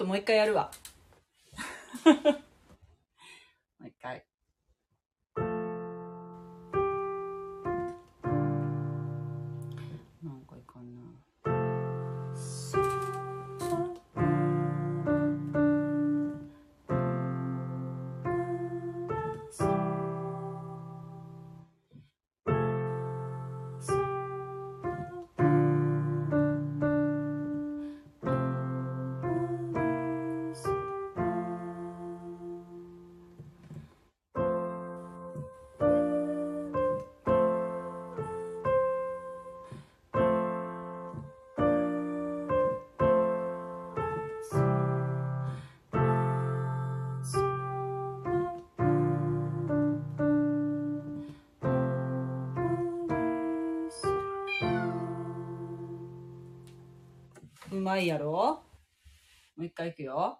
ともう一回やるわ。まいやろ？もう一回いくよ。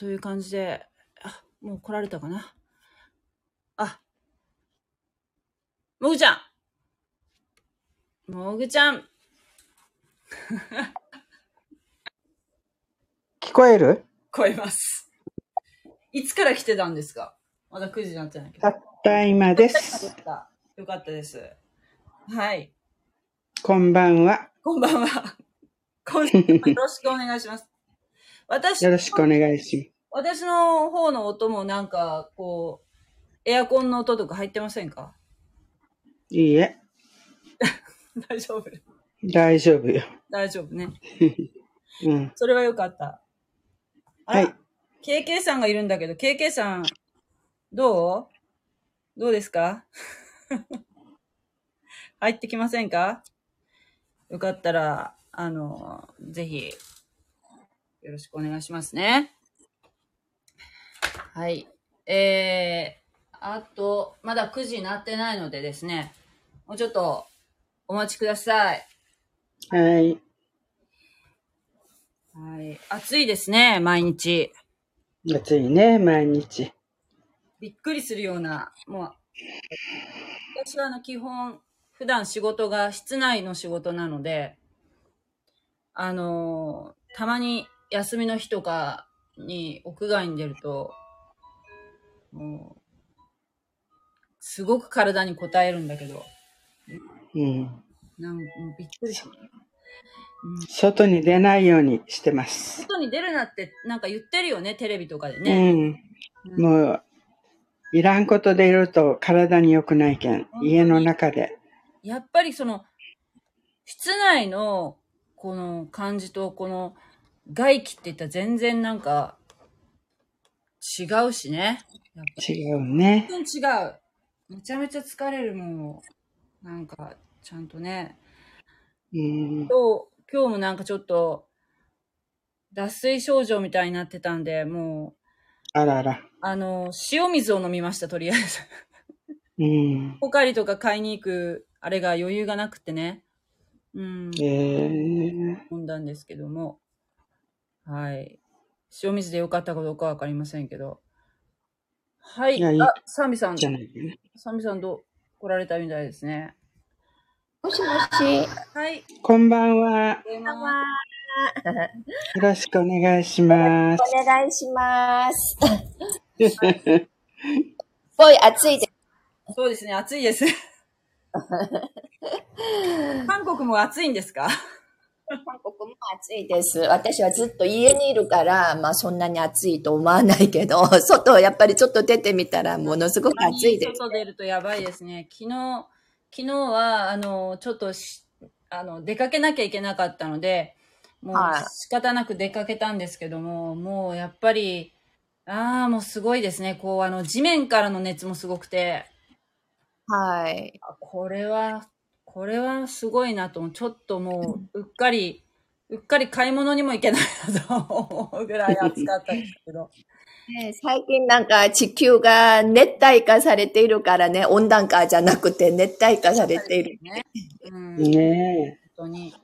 という感じで、あ、もう来られたかな。あ、もぐちゃんもぐちゃん 聞こえる？超えます。いつから来てたんですか？まだ9時になってないけど。たった今でよす。よかったです。はい。こんばんは。こんばんは。今週もよろしくお願いします。私、よろしくお願いし私の方の音もなんか、こう、エアコンの音とか入ってませんか？いいえ、大丈夫。大丈夫よ。大丈夫ね。うん。それはよかった。あら、はい KK さんがいるんだけど、KK さん、どう？どうですか？入ってきませんか？よかったら、あの、ぜひ、よろしくお願いしますね。はい。えー、あと、まだ9時になってないのでですね、もうちょっとお待ちください。はい。はい。暑いですね、毎日。暑いね、毎日。びっくりするような、もう、私はあの基本、普段仕事が室内の仕事なので、あのーたまに休みの日とかに、屋外に出ると、もう、すごく体に応えるんだけど、うん。なんもうびっくりした。うん外に出ないようにしてます。外に出るなってなんか言ってるよね、テレビとかでうね。ん。うんもう、いらんことでいると体に良くないけん。家の中で。やっぱりその、室内のこの感じとこの外気って言ったら全然なんか違うしね。やっぱ違うね。全然違う。めちゃめちゃ疲れるもん。なんか、ちゃんとね。うん。今日、今日もなんかちょっと、脱水症状みたいになってたんで、もう、あらら。あの、塩水を飲みました、とりあえず。うん。ポカリとか買いに行く、あれが余裕がなくてね。うん。えー、飲んだんですけども。はい。塩水でよかったかどうかわかりませんけど。はい。あ、サミさんじ、ゃないかね。サミさんどう来られたみたいですね。もしもし。はい。こんばんは。電話よろしくお願いします。お願いします。すごい暑いです。そうですね、暑いです。韓国も暑いんですか？韓国も暑いです。私はずっと家にいるから、まあそんなに暑いと思わないけど、外やっぱりちょっと出てみたらものすごく暑いです。外出るとやばいですね。昨日、昨日は、あの、ちょっとし、あの、出かけなきゃいけなかったので、もうはい仕方なく出かけたんですけども、もうやっぱり、ああ、もうすごいですね。こう、あの、地面からの熱もすごくて、はい。あこれは、これはすごいなと思う、ちょっともう、うっかり、うっかり買い物にも行けないなと思うぐらい暑かったですけど。ね最近なんか地球が熱帯化されているからね、温暖化じゃなくて熱帯化されている。ね。うん。ね本当に。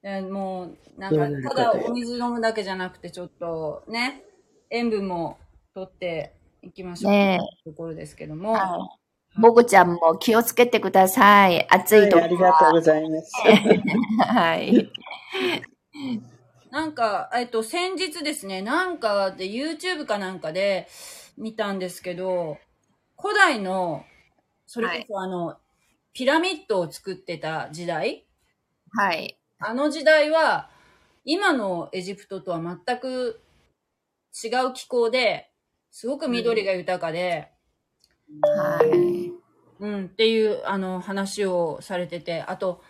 でもう、なんか、ただお水飲むだけじゃなくて、ちょっとね、塩分も取っていきましょうねというところですけども。はい。もぐちゃんも気をつけてください。暑え。いとはい、ありがとうございます。はい。なんか、えっと、先日ですね、なんかで YouTube かなんかで見たんですけど、古代の、それこそあの、ピラミッドを作ってた時代？はい。あの時代は、今のエジプトとは全く違う気候で、すごく緑が豊かで、はい。うん、っていう、あの、話をされてて、あと、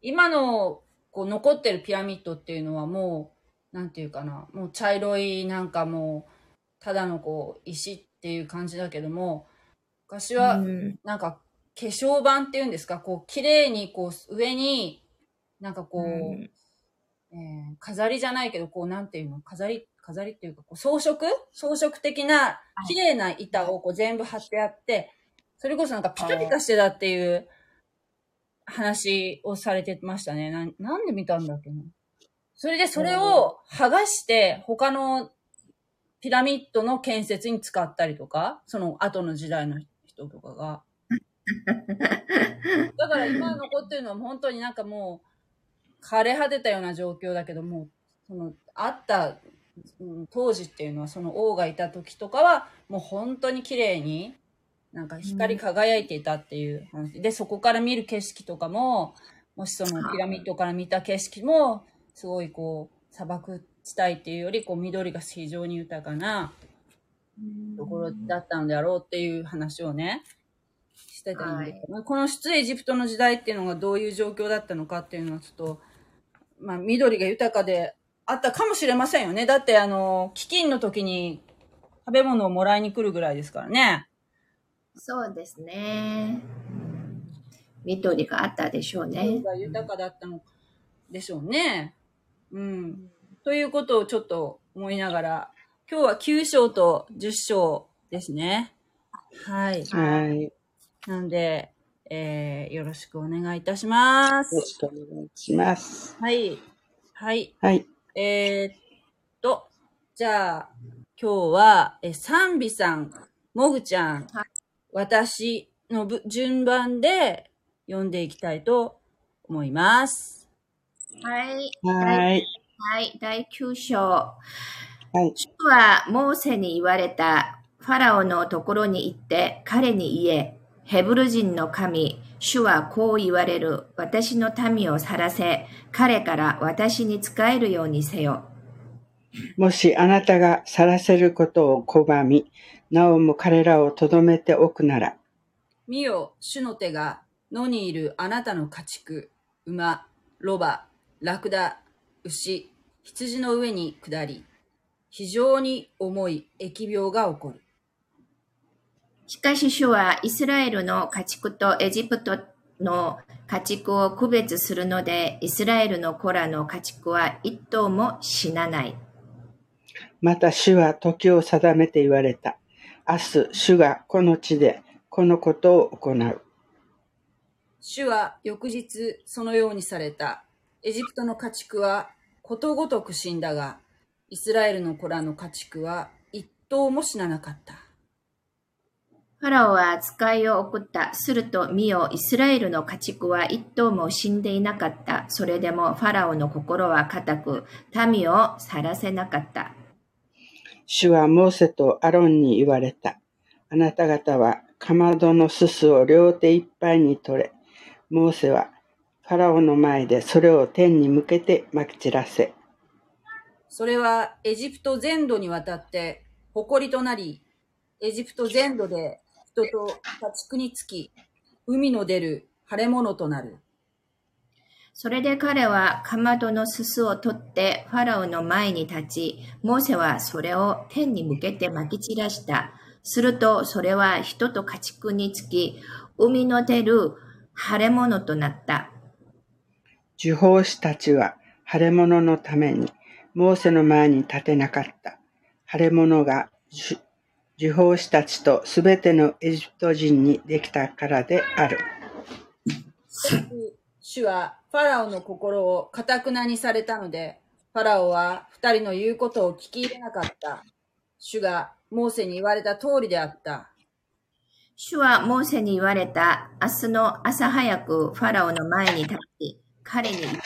今の、こう、残ってるピラミッドっていうのはもう、なんていうかな、もう茶色い、なんかもう、ただのこう、石っていう感じだけども、昔は、うんなんか、化粧板っていうんですか、こう、綺麗に、こう、上に、なんかこう、うん。えー飾りじゃないけど、こう、なんていうの飾り、飾りっていうか、こう装飾？装飾的な、綺麗な板をこう全部貼ってあって、それこそなんかピカピカしてたっていう話をされてましたね。なんなんで見たんだっけな。それでそれを剥がして、他のピラミッドの建設に使ったりとか、その後の時代の人とかが。だから今残ってるのは本当になんかもう、枯れ果てたような状況だけども、その、あった、うん当時っていうのは、その王がいた時とかは、もう本当に綺麗に、なんか光り輝いていたっていう話。で、そこから見る景色とかも、もしそのピラミッドから見た景色も、すごいこう、砂漠地帯っていうより、こう、緑が非常に豊かなところだったのであろうっていう話をね、してたんで、まあこの出エジプトの時代っていうのがどういう状況だったのかっていうのはちょっと、まあ緑が豊かであったかもしれませんよね。だってあの、飢饉の時に食べ物をもらいに来るぐらいですからね。そうですね。緑があったでしょうね緑。が豊かだったのでしょうね。うん。ということをちょっと思いながら、今日は9章と10章ですね。はい。はい。よなんで、えー、よろしくお願いいたしますろ。しくお願いします。はい。はい。はい。えー、っと、じゃあ、今日は、え、サンビさん、もぐちゃん、はい私のぶ順番で読んでいきたいと思います。はい。はい。はい。第9章。ははい。主はモーセに言われた。ファラオのところに行って彼に言え。ヘブル人の神、主はこう言われる。私の民を去らせ、彼から私に仕えるようにせよ。もしあなたが去らせることを拒み、なおも彼らをとどめておくなら、見よ、主の手が野にいるあなたの家畜、馬、ロバ、ラクダ、牛、羊の上に下り、非常に重い疫病が起こる。しかし主はイスラエルの家畜とエジプトの家畜を区別するので、イスラエルの子らの家畜は一頭も死なない。また主は時を定めて言われた。明日、主がこの地でこのことを行う。主は翌日そのようにされた。エジプトの家畜はことごとく死んだが、イスラエルの子らの家畜は一頭も死ななかった。ファラオは扱いを送った。すると見よ、イスラエルの家畜は一頭も死んでいなかった。それでもファラオの心は固く、民を去らせなかった。主はモーセとアロンに言われた。あなた方はかまどのすすを両手いっぱいに取れ。モーセはファラオの前でそれを天に向けてまき散らせ。それはエジプト全土にわたって誇りとなり、エジプト全土で人と家畜につき、海の出る腫れ物となる。それで彼はかまどのすすを取ってファラオの前に立ち、モーセはそれを天に向けて撒き散らした。するとそれは人と家畜につき、海の出る腫れ物となった。受法師たちは腫れ物のためにモーセの前に立てなかった。腫れ物が受受法師たちとすべてのエジプト人にできたからである。主はファラオの心をかたくなにされたので、ファラオは二人の言うことを聞き入れなかった。主がモーセに言われた通りであった。主はモーセに言われた。明日の朝早くファラオの前に立ち、彼に言った。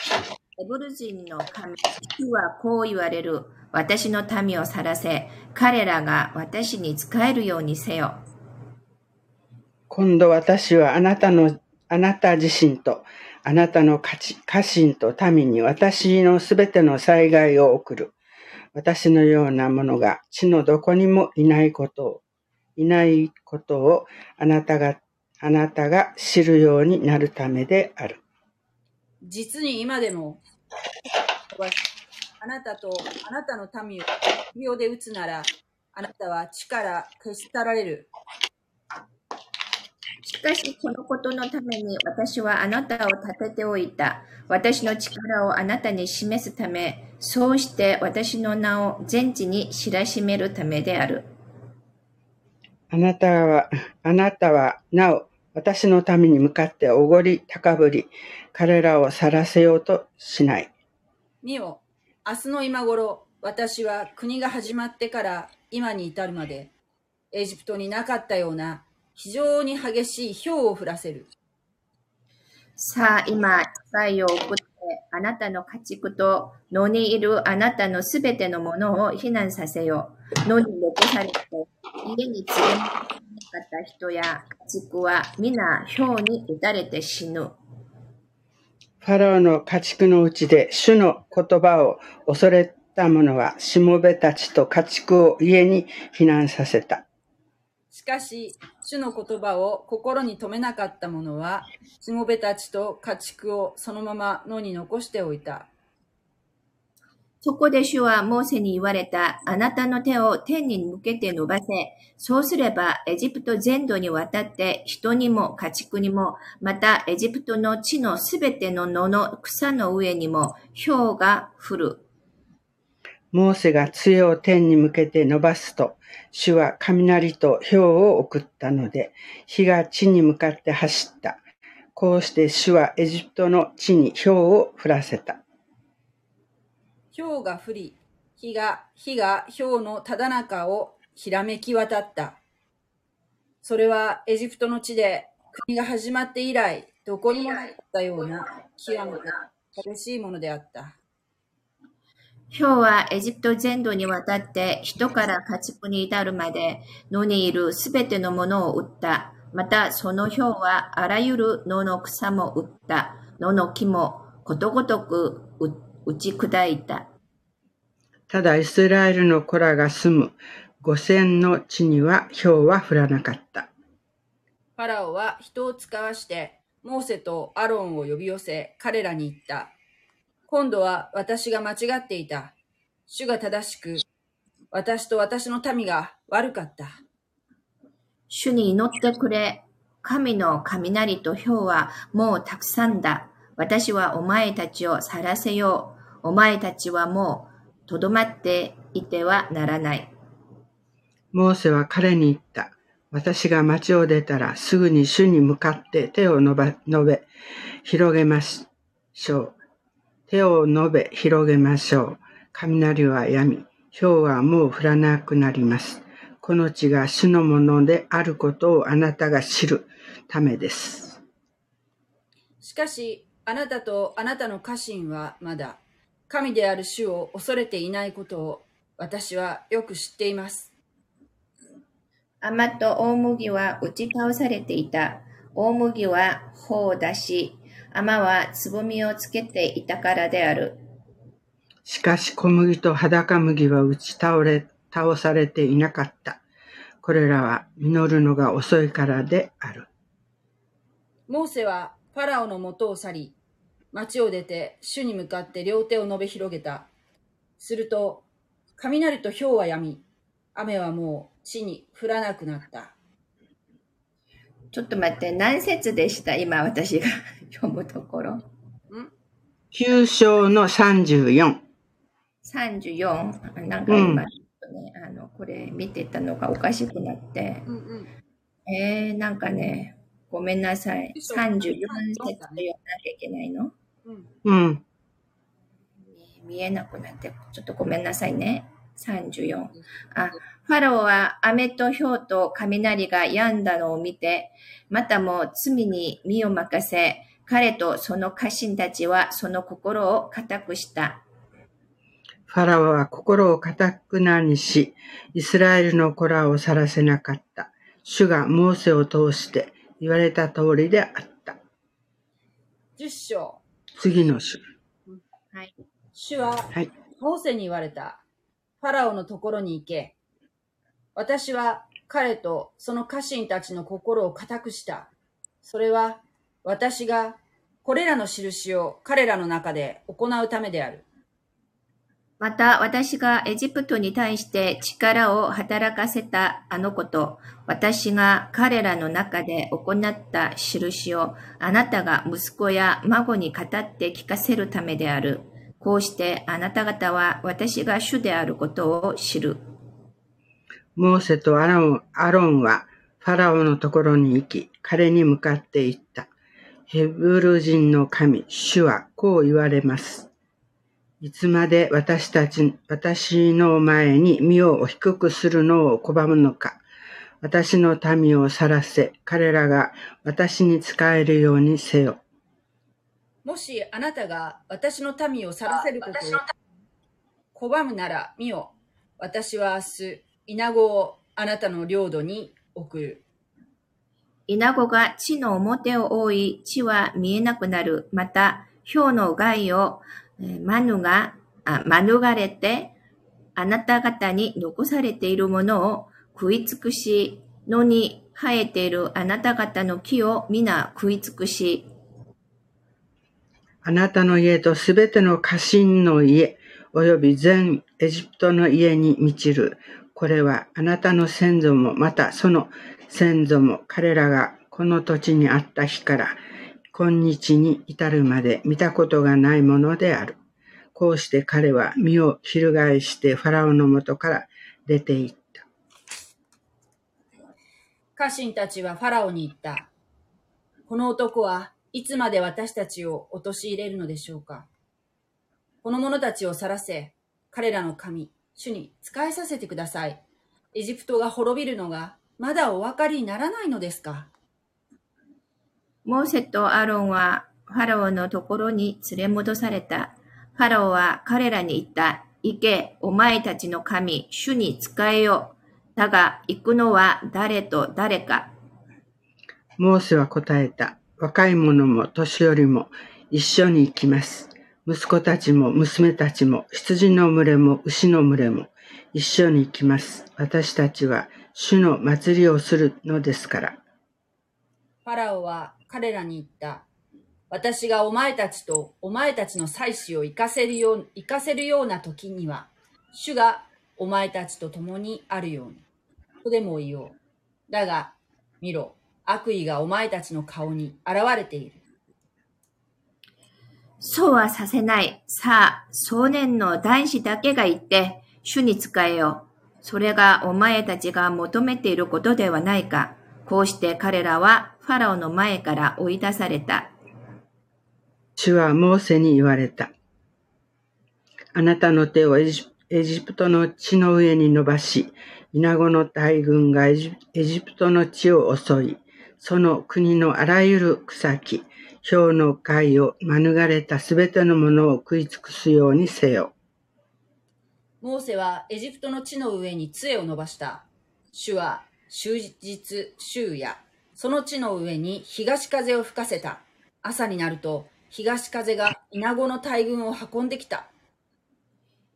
ヘブル人の神、主はこう言われる。私の民を去らせ、彼らが私に仕えるようにせよ。今度私はあなたの、あなた自身と、あなたの家家臣と民に私のすべての災害を送る。私のようなものが地のどこにもいないことを、いないことをあなたが、あなたが知るようになるためである。実に今でも、あなたとあなたの民を疫病で打つなら、あなたは地から消し去られる。しかし、このことのために私はあなたを立てておいた。私の力をあなたに示すため、そうして私の名を全地に知らしめるためである。あなたは、あなたはなお私のために向かっておごり高ぶり、彼らを去らせようとしない。見よ、明日の今頃、私は国が始まってから今に至るまで、エジプトになかったような非常に激しい氷を降らせる。さあ、今、使を送って、あなたの家畜と野にいるあなたのすべてのものを避難させよう。野に残されて、家に連れてなかった人や家畜は皆氷に打たれて死ぬ。ファラオの家畜のうちで主の言葉を恐れた者はしもべたちと家畜を家に避難させた。しかし、主の言葉を心に留めなかった者は、しもべたちと家畜をそのまま野に残しておいた。そこで主はモーセに言われた。あなたの手を天に向けて伸ばせ。そうすれば、エジプト全土にわたって人にも家畜にも、またエジプトの地のすべての野の草の上にも氷が降る。モーセが杖を天に向けて伸ばすと、主は雷と氷を送ったので、火が地に向かって走った。こうして主はエジプトの地に氷を降らせた。氷が降り、火が、火が氷のただ中をひらめき渡った。それはエジプトの地で国が始まって以来、どこにもなかったような極めて激しいものであった。ヒョウはエジプト全土にわたって人から家畜に至るまで野にいるすべてのものを売った。またそのヒョウはあらゆる野の草も売った。野の木もことごとくう打ち砕いた。ただイスラエルの子らが住む五千の地には氷は降らなかった。ファラオは人を使わして、モーセとアロンを呼び寄せ、彼らに言った。今度は私が間違っていた。主が正しく、私と私の民が悪かった。主に祈ってくれ。神の雷と氷はもうたくさんだ。私はお前たちを去らせよう。お前たちはもうとどまっていてはならない。モーセは彼に言った。私が町を出たらすぐに主に向かって手を伸ば伸べ、広げましょう。手を伸べ、広げましょう。雷は止み、氷はもう降らなくなります。この地が主のものであることをあなたが知るためです。しかし、あなたとあなたの家臣はまだ、神である主を恐れていないことを私はよく知っています。甘と大麦は打ち倒されていた。大麦は穂を出し、甘はつぼみをつけていたからである。しかし小麦と裸麦は打ち倒れ、倒されていなかった。これらは実るのが遅いからである。モーセはファラオの元を去り、町を出て主に向かって両手を伸べ広げた。すると、雷と氷は止み、雨はもう地に降らなくなった。ちょっと待って、何節でした？今私が 読むところ。ん？九章の34。34。なんか今、ちょっとね、あの、これ見てたのがおかしくなって。うんうん。えー、なんかね、ごめんなさい。34節読まなきゃいけないの？うん。うん。見えなくなって、ちょっとごめんなさいね。34。あ、ファラオは雨と氷と雷が止んだのを見て、またも罪に身を任せ、彼とその家臣たちはその心を固くした。ファラオは心を固くなにし、イスラエルの子らを去らせなかった。主がモーセを通して言われた通りであった。10章。次の主。はい。主は、はい。モーセに言われた。ファラオのところに行け。私は彼とその家臣たちの心を固くした。それは私がこれらの印を彼らの中で行うためである。また私がエジプトに対して力を働かせたあのこと、私が彼らの中で行った印をあなたが息子や孫に語って聞かせるためである。こうしてあなた方は私が主であることを知る。モーセとアロンアロンはファラオのところに行き、彼に向かって言った。ヘブル人の神、主はこう言われます。いつまで私たち、私の前に身を低くするのを拒むのか。私の民を去らせ、彼らが私に仕えるようにせよ。もしあなたが私の民を去らせることを拒むなら見よ。私は明日、イナゴをあなたの領土に送る。イナゴが地の表を覆い、地は見えなくなる。また、氷の害を、えー免が、あ免れて、あなた方に残されているものを食い尽くし、野に生えているあなた方の木を皆食い尽くし、あなたの家とすべての家臣の家、および全エジプトの家に満ちる。これはあなたの先祖も、またその先祖も彼らがこの土地にあった日から今日に至るまで見たことがないものである。こうして彼は身を翻してファラオのもとから出て行った。家臣たちはファラオに言った。この男はいつまで私たちを陥れるのでしょうか？この者たちを去らせ、彼らの神、主に仕えさせてください。エジプトが滅びるのがまだお分かりにならないのですか？モーセとアロンはファラオのところに連れ戻された。ファラオは彼らに言った。行け、お前たちの神、主に仕えよ。だが、行くのは誰と誰か。モーセは答えた。若い者も年寄りも一緒に行きます。息子たちも娘たちも羊の群れも牛の群れも一緒に行きます。私たちは主の祭りをするのですから。ファラオは彼らに言った。私がお前たちとお前たちの妻子を生かせるよう、生かせるような時には、主がお前たちと共にあるように。とでも言おう。だが、見ろ、悪意がお前たちの顔に現れている。そうはさせない。さあ、少年の男子だけが言って、主に仕えよう。それがお前たちが求めていることではないか。こうして彼らはファラオの前から追い出された。主はモーセに言われた。あなたの手をエジエジプトの地の上に伸ばし、イナゴの大群がエジエジプトの地を襲い、その国のあらゆる草木、氷の貝を免れたすべてのものを食い尽くすようにせよ。モーセはエジプトの地の上に杖を伸ばした。主は終日、週夜、その地の上に東風を吹かせた。朝になると、東風がイナゴの大群を運んできた。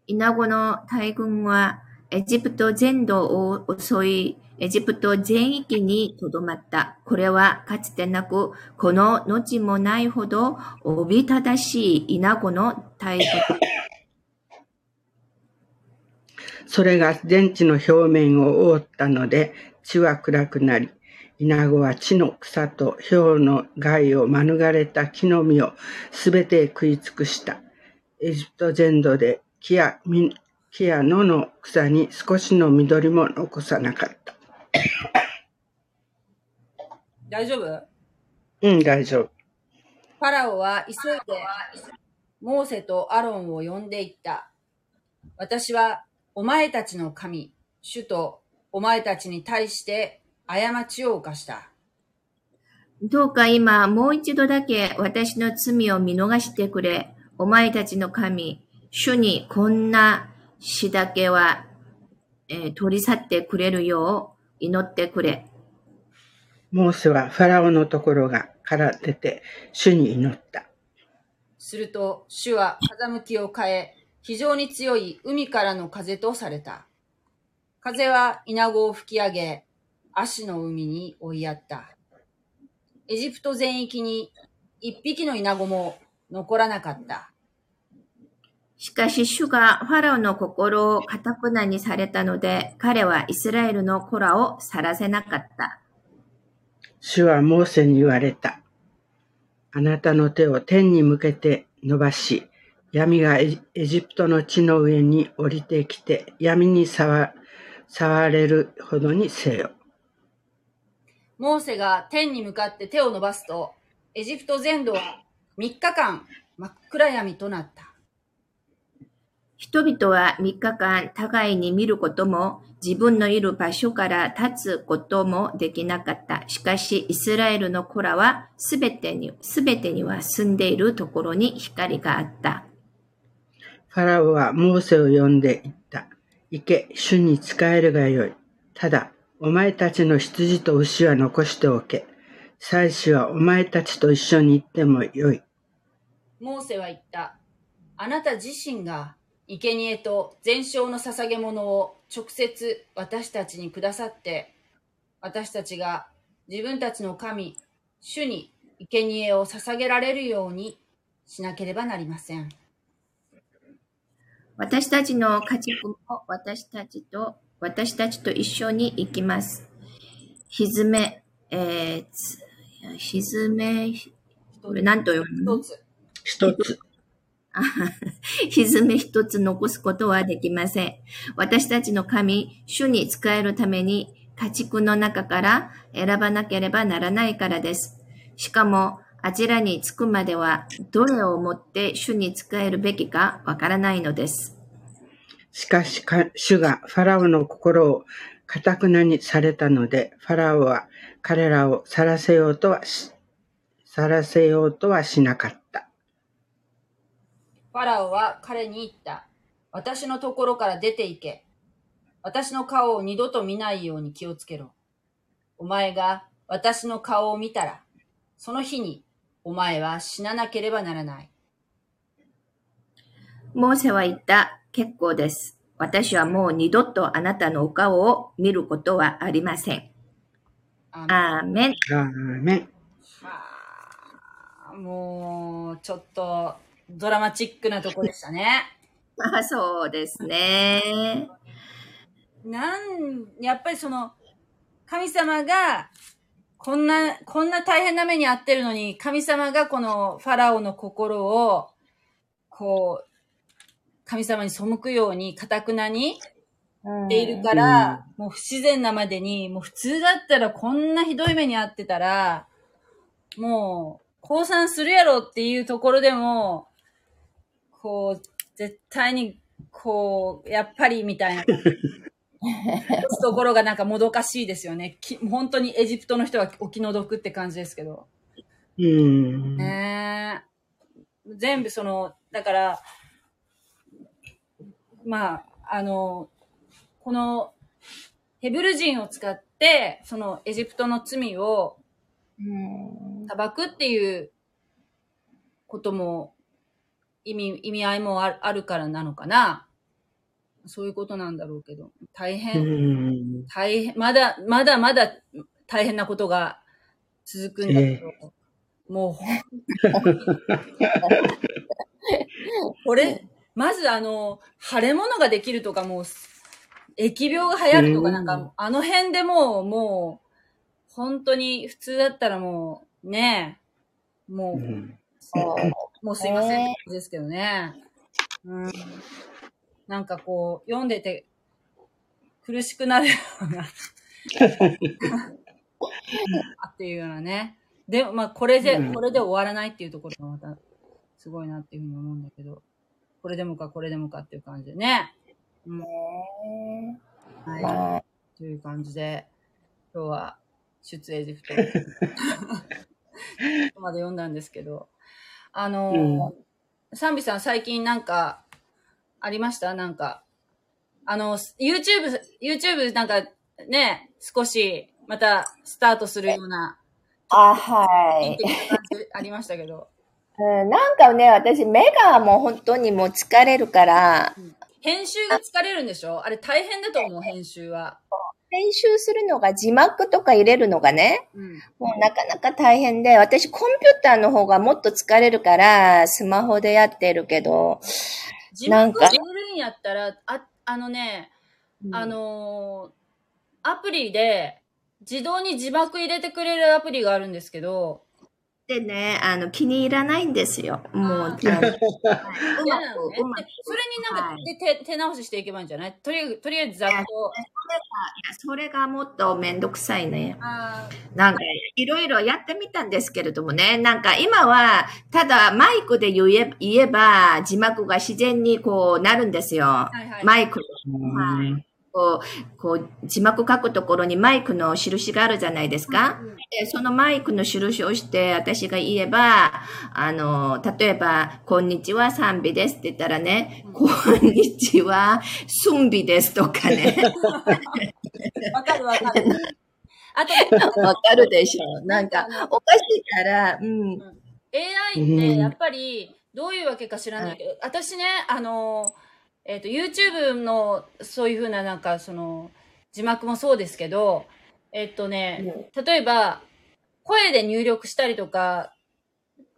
イナゴの大群はエジプト全土を襲い、エジプト全域にとどまった。これはかつてなく、この後もないほどおびただしいイナゴの大群。それが全地の表面を覆ったので、地は暗くなり、イナゴは地の草と氷の害を免れた木の実をすべて食い尽くした。エジプト全土で木や木や野の草に少しの緑も残さなかった。大丈夫？うん、大丈夫。ファラオは急いで、モーセとアロンを呼んでいった。私はお前たちの神、主とお前たちに対して過ちを犯した。どうか今もう一度だけ私の罪を見逃してくれ。お前たちの神、主にこんな死だけは、えー取り去ってくれるよう祈ってくれ。モーセはファラオのところがから出て主に祈った。すると主は風向きを変え、非常に強い海からの風とされた。風はイナゴを吹き上げ、足の海に追いやった。エジプト全域に一匹のイナゴも残らなかった。しかし主がファラオの心を堅くなにされたので、彼はイスラエルの子らを去らせなかった。主はモーセに言われた。あなたの手を天に向けて伸ばし、闇がエジエジプトの地の上に降りてきて、闇に触触れるほどにせよ。モーセが天に向かって手を伸ばすと、エジプト全土は3日間真っ暗闇となった。人々は3日間互いに見ることも、自分のいる場所から立つこともできなかった。しかし、イスラエルの子らはすべてに、すべてには住んでいるところに光があった。ファラオはモーセを呼んで言った。行け、主に仕えるがよい。ただ、お前たちの羊と牛は残しておけ。祭司はお前たちと一緒に行ってもよい。モーセは言った。あなた自身が生贄と全焼の捧げ物を直接私たちにくださって、私たちが自分たちの神、主に生贄を捧げられるようにしなければなりません。私たちの家畜も私たちと、私たちと一緒に行きます。ひずめ、えーつ、ひずめ、これ何と読むの？一つ。一つ。ひずめ一つ残すことはできません。私たちの神、主に仕えるために家畜の中から選ばなければならないからです。しかも、あちらに着くまでは、どれをもって主に仕えるべきかわからないのです。しかし、主がファラオの心を堅くなにされたので、ファラオは彼らを去らせようとはし、去らせようとはしなかった。ファラオは彼に言った。私のところから出て行け。私の顔を二度と見ないように気をつけろ。お前が私の顔を見たら、その日にお前は死ななければならない。モーセは言った。結構です。私はもう二度とあなたのお顔を見ることはありません。あアーメン。アーメン。はあもう、ちょっと、ドラマチックなとこでしたね。あ そうですね。なん、やっぱりその、神様が、こんな、こんな大変な目に遭ってるのに、神様がこのファラオの心を、こう、神様に背くように、かたくなにしているから、もう不自然なまでに、もう普通だったらこんなひどい目に遭ってたら、もう、降参するやろっていうところでも、こう、絶対に、こう、やっぱりみたいな。ところがなんかもどかしいですよね。き本当にエジプトの人はお気の毒って感じですけど。うん。ねえ全部その、だから、まあ、あの、このヘブル人を使って、そのエジプトの罪をうん裁くっていうことも、意味、意味合いもあるあるからなのかな。そういうことなんだろうけど、大う変、ん。大変、まだ、まだまだ大変なことが続くんだけど、もうほん、これ、まずあの、腫れ物ができるとかもう、疫病が流行るとかなんうん。か、あの辺でもう、もう、本当に普通だったらもう、ねえ、もう、うんもうすいませんって感じですけどね。うん。なんかこう、読んでて苦しくなるような。あっていうようなね。で、まあこれで、うんこれで終わらないっていうところがまたすごいなっていうふうに思うんだけど、これでもかこれでもかっていう感じでね。うん。はい。まあという感じで、今日は出エジプト まで読んだんですけど、あの、サンビさん最近なんかありました？なんか、あの、YouTube、YouTube なんかね、少しまたスタートするような、あ、はい。ありましたけど、うんなんかね、私、目がもう本当にもう疲れるから、編集が疲れるんでしょ？あれ大変だと思う、編集は。編集するのが字幕とか入れるのがね、うん。もうなかなか大変で、私コンピューターの方がもっと疲れるから、スマホでやってるけど、字なんか幕入れるんやったら、あ、あのね、あのーアプリで、自動に字幕入れてくれるアプリがあるんですけど、でね、あの、気に入らないんですよ。もう、はい嫌うま。く、うまくで。それになんか、はいで手手直ししていけばいいんじゃない？とりあえず、とりあえずざっと。いやそれがもっとめんどくさいね。あなんか、いろいろやってみたんですけれどもね、なんか今は、ただマイクで言え言えば、字幕が自然にこうなるんですよ。ーはいはい。マイク、はいこう、こう、字幕書くところにマイクの印があるじゃないですか。うんでそのマイクの印をして、私が言えば、あの、例えば、こんにちは、賛美ですって言ったらね、うんこんにちは、スンビですとかね。わかるわかる。あと、わかるでしょ。なんか、おかしいから、うん。AI ってやっぱりどういうわけか知らないけど、私ね、あの、えっ、と、YouTube のそういうふうななんかその字幕もそうですけど、えっ、とね、例えば声で入力したりとか、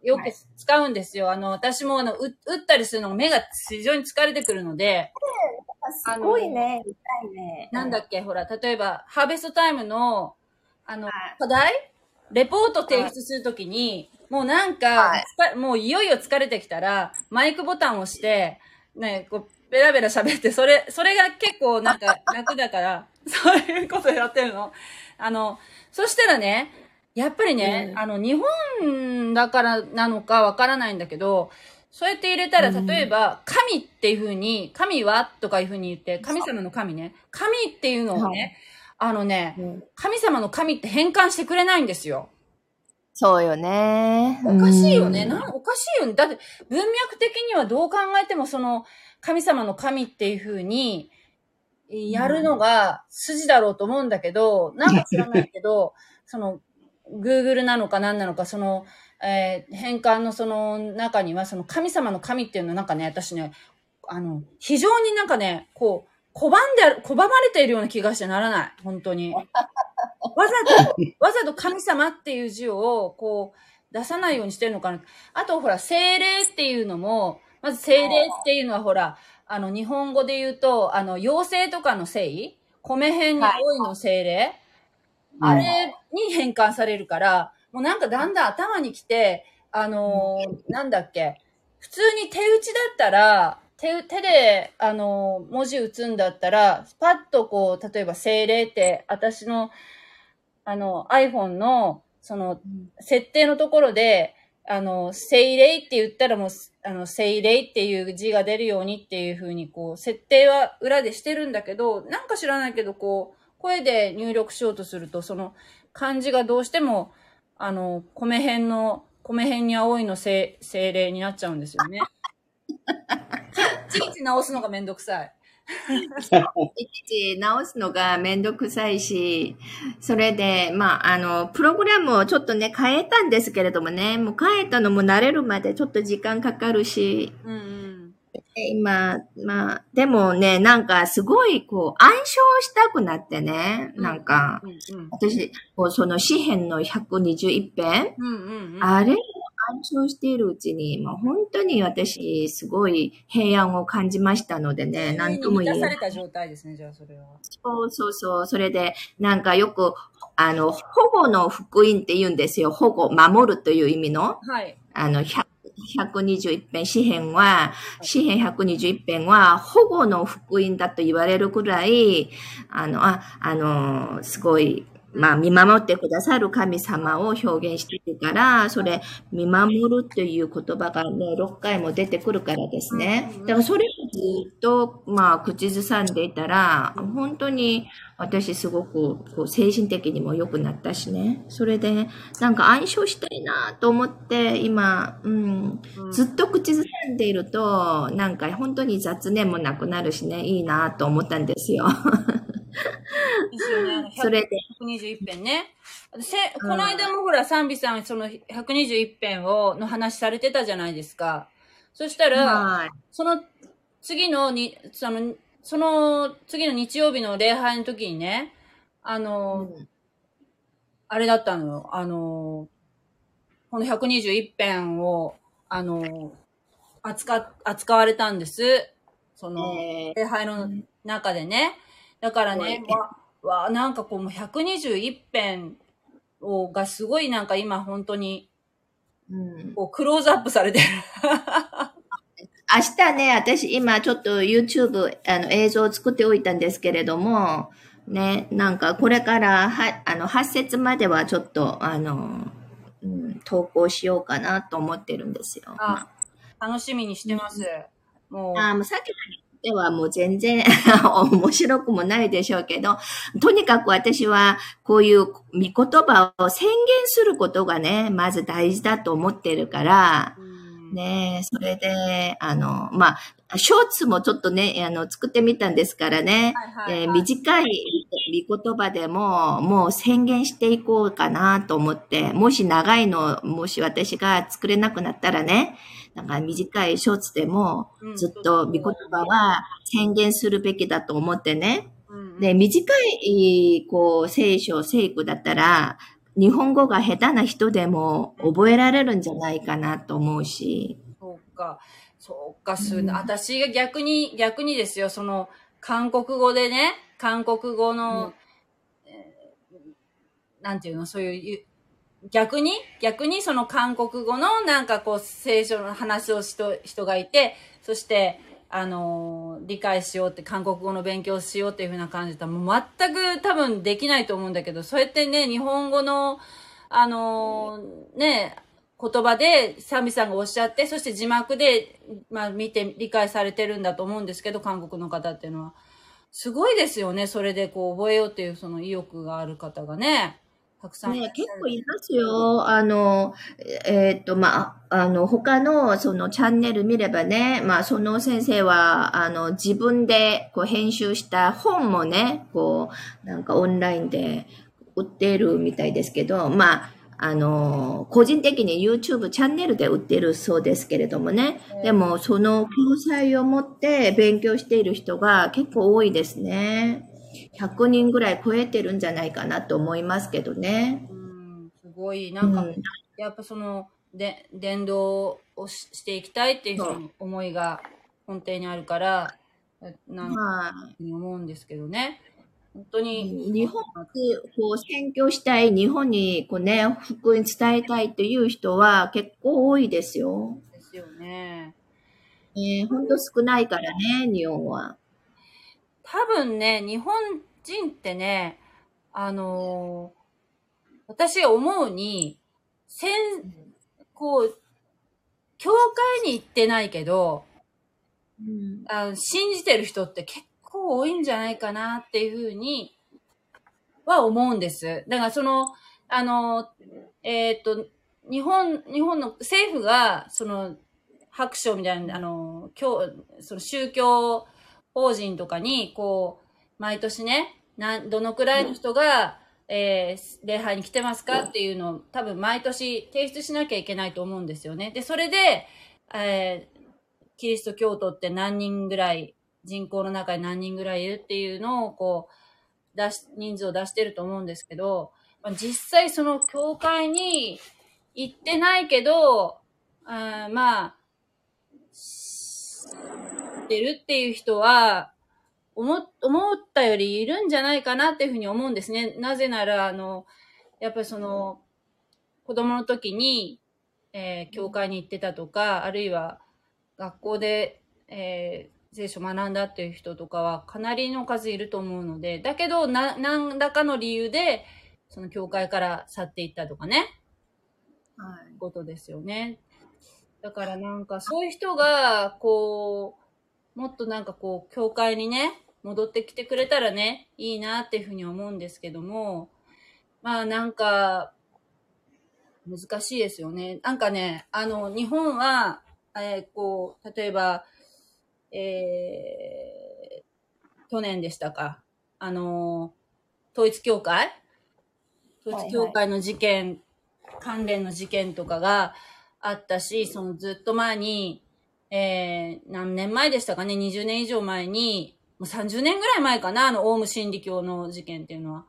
よくはい。使うんですよ。あの、私もあの、う打ったりするのが目が非常に疲れてくるので、すごいね、痛いね。なんだっけ、ほら、例えば、ハーベストタイムの、あの、はい。課題？レポート提出するときに、もうなんか、はい。もういよいよ疲れてきたら、マイクボタンを押して、ね、こう、ベラベラ喋って、それ、それが結構なんか楽だから、そういうことやってるの。あの、そしたらね、やっぱりね、うんあの、日本だからなのかわからないんだけど、そうやって入れたら、うん例えば、神っていう風に、神はとかいう風に言って、神様の神ね。神っていうのをね、あのね、うん神様の神って変換してくれないんですよ。そうよね。おかしいよね。うんなんおかしいよね。だって文脈的にはどう考えてもその神様の神っていう風にやるのが筋だろうと思うんだけど、なんか知らないけど、その Google なのか何なのか、その、えー変換のその中にはその神様の神っていうのはなんかね、私ね、あの、非常になんかね、こう、拒んで拒まれているような気がしてならない。本当に。わざと、わざと神様っていう字を、こう、出さないようにしてるのかな。あと、ほら、精霊っていうのも、まず精霊っていうのは、ほら、あの、日本語で言うと、あの、妖精とかの聖米辺に多いの精霊、あれに変換されるから、もうなんかだんだん頭にきて、あのーなんだっけ、普通に手打ちだったら、手、手で、あのー文字打つんだったら、パッとこう、例えば精霊って、私の、あの、iPhone の、その、設定のところで、あの、精霊って言ったらもう、あの、精霊っていう字が出るようにっていう風に、こう、設定は裏でしてるんだけど、なんか知らないけど、こう、声で入力しようとすると、その、漢字がどうしても、あの、米辺の、米辺に青いの精霊になっちゃうんですよね。いちいち直すのがめんどくさい。いちいち直すのがめんどくさいし、それで、まあ、あの、プログラムをちょっとね、変えたんですけれどもね、もう変えたのも慣れるまでちょっと時間かかるし、うんうん。今、まあ、でもね、なんかすごい、こう、暗唱したくなってね、なんか、うんうん。私、こうその詩編の121編、うんうんうん。あれを暗唱しているうちに、まあ、本当に私、すごい平安を感じましたのでね、なんとも言えない状態ですね、じゃあそれは。そうそうそう。それで、なんかよく、あの、保護の福音って言うんですよ。保護、守るという意味の。はい。あの、100 121編、詩編は、詩編121編は、保護の福音だと言われるくらい、あの、あ、あの、すごい、まあ、見守ってくださる神様を表現してるから、それ、見守るという言葉がね、6回も出てくるからですね。だから、それをずっと、まあ、口ずさんでいたら、本当に、私すごく、こう、精神的にも良くなったしね。それで、なんか暗唱したいなと思って、今、うん、ずっと口ずさんでいると、なんか本当に雑念もなくなるしね、いいなと思ったんですよ。それで、121編ね。せこの間もほら、賛美さん、その121編を、の話されてたじゃないですか。そしたら、はい。その次のに、その、その次の日曜日の礼拝の時にね、あの、あれだったのよ。あの、この121編を、あの、扱、扱われたんです。その、え礼拝の中でね。だからね、わ、わ、なんかこうもう121編を、がすごいなんか今本当に、ーうんこうクローズアップされてる。明日ね、私今ちょっと YouTube あの映像を作っておいたんですけれども、ね、なんかこれからは、あの、8節まではちょっと、あの、うん、投稿しようかなと思ってるんですよ。あ楽しみにしてます。もう。あもうさっきではもう全然 面白くもないでしょうけど、とにかく私はこういう御言葉を宣言することがね、まず大事だと思ってるから、うんねそれで、あの、まあ、ショーツもちょっとね、あの、作ってみたんですからね、はいはいはい。えー短い御言葉でも、もう宣言していこうかなと思って、もし長いの、もし私が作れなくなったらね、なんか短いショーツでもうん、ずっと御言葉は宣言するべきだと思ってね。で、短い、こう、聖書、聖句だったら、日本語が下手な人でも覚えられるんじゃないかなと思うし。そうか。そうか、す、うん。私が逆に、逆にですよ、その、韓国語でね、韓国語の、えーなんていうの、そういうゆ、逆に、逆にその韓国語のなんかこう、聖書の話をしと人がいて、そして、あの理解しようって、韓国語の勉強しようっていうふうな感じだ、もう全く多分できないと思うんだけど、そうやってね、日本語の、あのね、言葉でサミさんがおっしゃって、そして字幕で、まあ見て理解されてるんだと思うんですけど、韓国の方っていうのは。すごいですよね、それでこう覚えようっていうその意欲がある方がね。たくさんね結構いますよ。あの、えーっと、まあ、あの、他のそのチャンネル見ればね、まあ、その先生は、あの、自分でこう編集した本もね、こう、なんかオンラインで売ってるみたいですけど、まあ、あの、個人的に YouTube チャンネルで売ってるそうですけれどもね。でも、その教材を持って勉強している人が結構多いですね。100人ぐらい超えてるんじゃないかなと思いますけどね。うん、すごい、なんか、うんやっぱその、で、伝道をししていきたいっていう思いが根底にあるから、なんかは思うんですけどね。本当い。に、日本でこう宣教したい、日本にこうね、福音伝えたいっていう人は結構多いですよ。ですよね。えー、ほんと少ないからね、日本は。多分ね、日本人ってね、あのー私が思うに、せん、こう、教会に行ってないけど、うん。あ信じてる人って結構多いんじゃないかなっていうふうには思うんです。だからその、あの、えっ、と、日本、日本の政府が、その、白書みたいな、あの、教、その宗教法人とかに、こう、毎年ね、なん、どのくらいの人が、えー礼拝に来てますかっていうのを多分毎年提出しなきゃいけないと思うんですよね。で、それで、えーキリスト教徒って何人ぐらい、人口の中に何人ぐらいいるっていうのを、こう、出し、人数を出してると思うんですけど、まあ実際その教会に行ってないけど、あーまあ、知ってるっていう人は、思っ、思ったよりいるんじゃないかなっていうふうに思うんですね。なぜなら、あの、やっぱりその、子供の時に、えー教会に行ってたとか、あるいは学校で、えー聖書を学んだっていう人とかはかなりの数いると思うので、だけど、な、何らかの理由で、その教会から去っていったとかね、はい。ことですよね。だからなんかそういう人が、こう、もっとなんかこう、教会にね、戻ってきてくれたらね、いいなっていうふうに思うんですけども、まあなんか、難しいですよね。なんかね、あの、日本は、えーこう、例えば、えー、去年でしたか、あの、統一教会？統一教会の事件、関連の事件とかがあったし、そのずっと前に、えー、何年前でしたかね、20年以上前に、もう30年ぐらい前かな、あの、オウム真理教の事件っていうのは。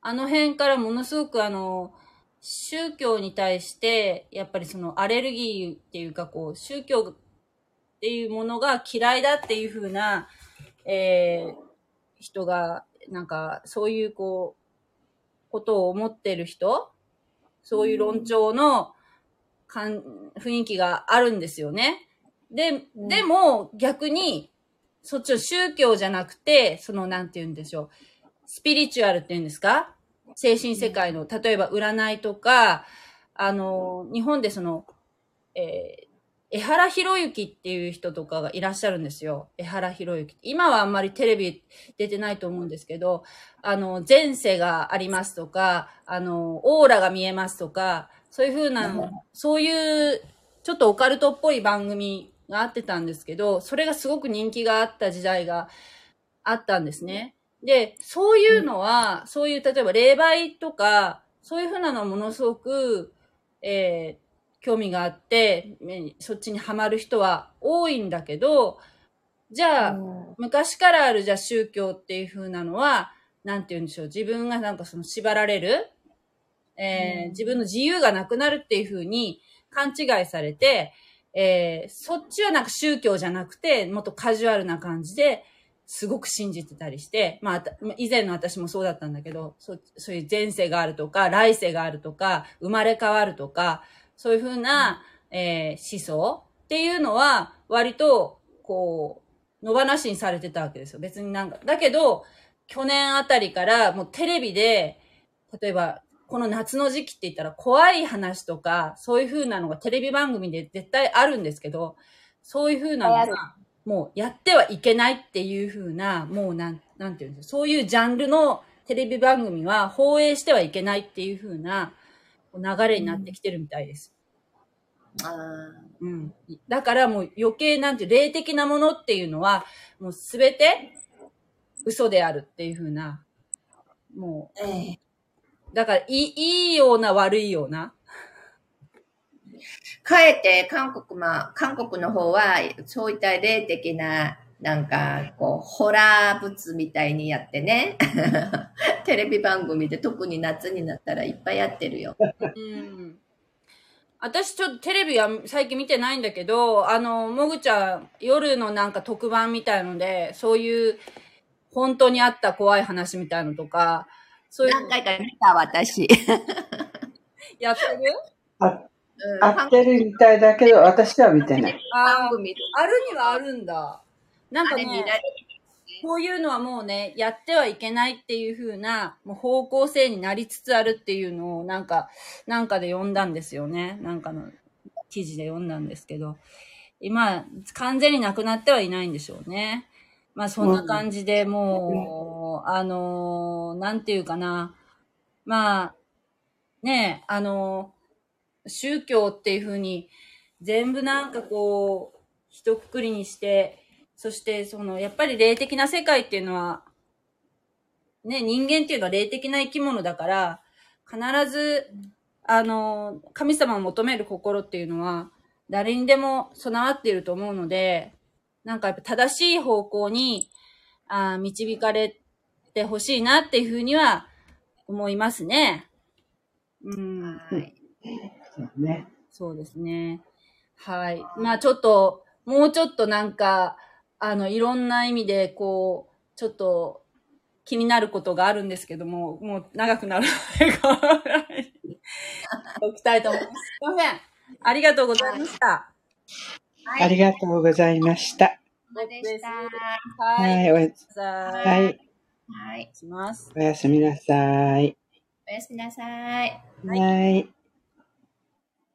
あの辺からものすごくあの、宗教に対して、やっぱりそのアレルギーっていうかこう、宗教っていうものが嫌いだっていう風な、えー、人が、なんか、そういうこう、ことを思ってる人そういう論調のかん雰囲気があるんですよね。で、うんでも逆に、そっちの宗教じゃなくて、その、なんて言うんでしょう。スピリチュアルって言うんですか？精神世界の、例えば占いとか、あの、日本でその、えー江原博之っていう人とかがいらっしゃるんですよ。江原博之。今はあんまりテレビ出てないと思うんですけど、あの、前世がありますとか、あの、オーラが見えますとか、そういうふうな、そういう、ちょっとオカルトっぽい番組があってたんですけど、それがすごく人気があった時代があったんですね。で、そういうのは、そういう、例えば霊媒とか、そういうふうなのはものすごく、えー興味があって、ねそっちにはまる人は多いんだけど、じゃあ、昔からあるじゃあ宗教っていう風なのは、なんて言うんでしょう、自分がなんかその縛られる、えーうん。自分の自由がなくなるっていう風に勘違いされて、えーそっちはなんか宗教じゃなくて、もっとカジュアルな感じで、すごく信じてたりして、まあ以前の私もそうだったんだけど、そそういう前世があるとか、来世があるとか、生まれ変わるとか、そういうふうな、えー思想っていうのは、割と、こう、野放しにされてたわけですよ。別になんか。だけど、去年あたりから、もうテレビで、例えば、この夏の時期って言ったら怖い話とか、そういう風なのがテレビ番組で絶対あるんですけど、そういう風なのが、もうやってはいけないっていう風な、もうなん、なんていうんですか、そういうジャンルのテレビ番組は放映してはいけないっていう風な流れになってきてるみたいです。あうん。だからもう余計なんて霊的なものっていうのはもうすべて嘘であるっていう風な、もーえだからいい、いいような悪いような、かえって韓国ま、韓国の方は、そういった霊的な、なんか、こう、ホラー物みたいにやってね。テレビ番組で特に夏になったらいっぱいやってるよ。うん。私ちょっとテレビは最近見てないんだけど、あの、もぐちゃん、夜のなんか特番みたいので、そういう、本当にあった怖い話みたいのとか、そういうの何回か見た、私。やってる？あうん合ってるみたいだけど、私は見てない。ああるにはあるんだ。なんかねあれ見ら、れこういうのはもうね、やってはいけないっていう風な、もう方向性になりつつあるっていうのを、なんか、なんかで読んだんですよね。なんかの記事で読んだんですけど、今、完全になくなってはいないんでしょうね。まあそんな感じでもう、あのーなんていうかな。まあ、ねえ、あのー宗教っていう風に、全部なんかこう、一括りにして、そして、その、やっぱり霊的な世界っていうのは、ね、人間っていうのは霊的な生き物だから、必ず、あの、神様を求める心っていうのは、誰にでも備わっていると思うので、なんかやっぱ正しい方向に、あ導かれてほしいなっていうふうには思いますね。うん。はい。そうね。そうですね。はい。まあちょっと、もうちょっとなんか、あの、いろんな意味で、こう、ちょっと気になることがあるんですけども、もう長くなるので、このぐらいに置きたいと思います。すいません。ありがとうございました。ありがとうございました。は。はいい、おやすさあ、はい、はい。します。おやすみなさい。おやすみなさい。はい。